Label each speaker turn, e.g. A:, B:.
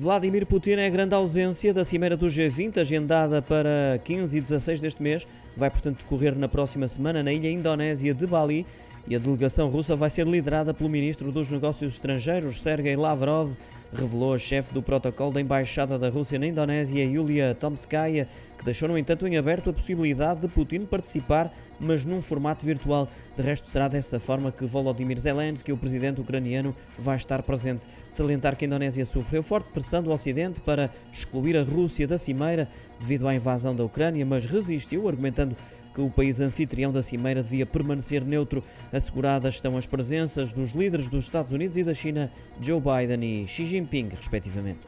A: Vladimir Putin é a grande ausência da cimeira do G20, agendada para 15 e 16 deste mês. Vai, portanto, decorrer na próxima semana na ilha indonésia de Bali. E a delegação russa vai ser liderada pelo ministro dos Negócios Estrangeiros, Sergei Lavrov, revelou a chefe do protocolo da Embaixada da Rússia na Indonésia, Yulia Tomskaya, que deixou, no entanto, em aberto a possibilidade de Putin participar, mas num formato virtual. De resto, será dessa forma que Volodymyr Zelensky, o presidente ucraniano, vai estar presente. Salientar que a Indonésia sofreu forte pressão do Ocidente para excluir a Rússia da cimeira devido à invasão da Ucrânia, mas resistiu, argumentando que o país anfitrião da cimeira devia permanecer neutro. Asseguradas estão as presenças dos líderes dos Estados Unidos e da China, Joe Biden e Xi Jinping, respectivamente.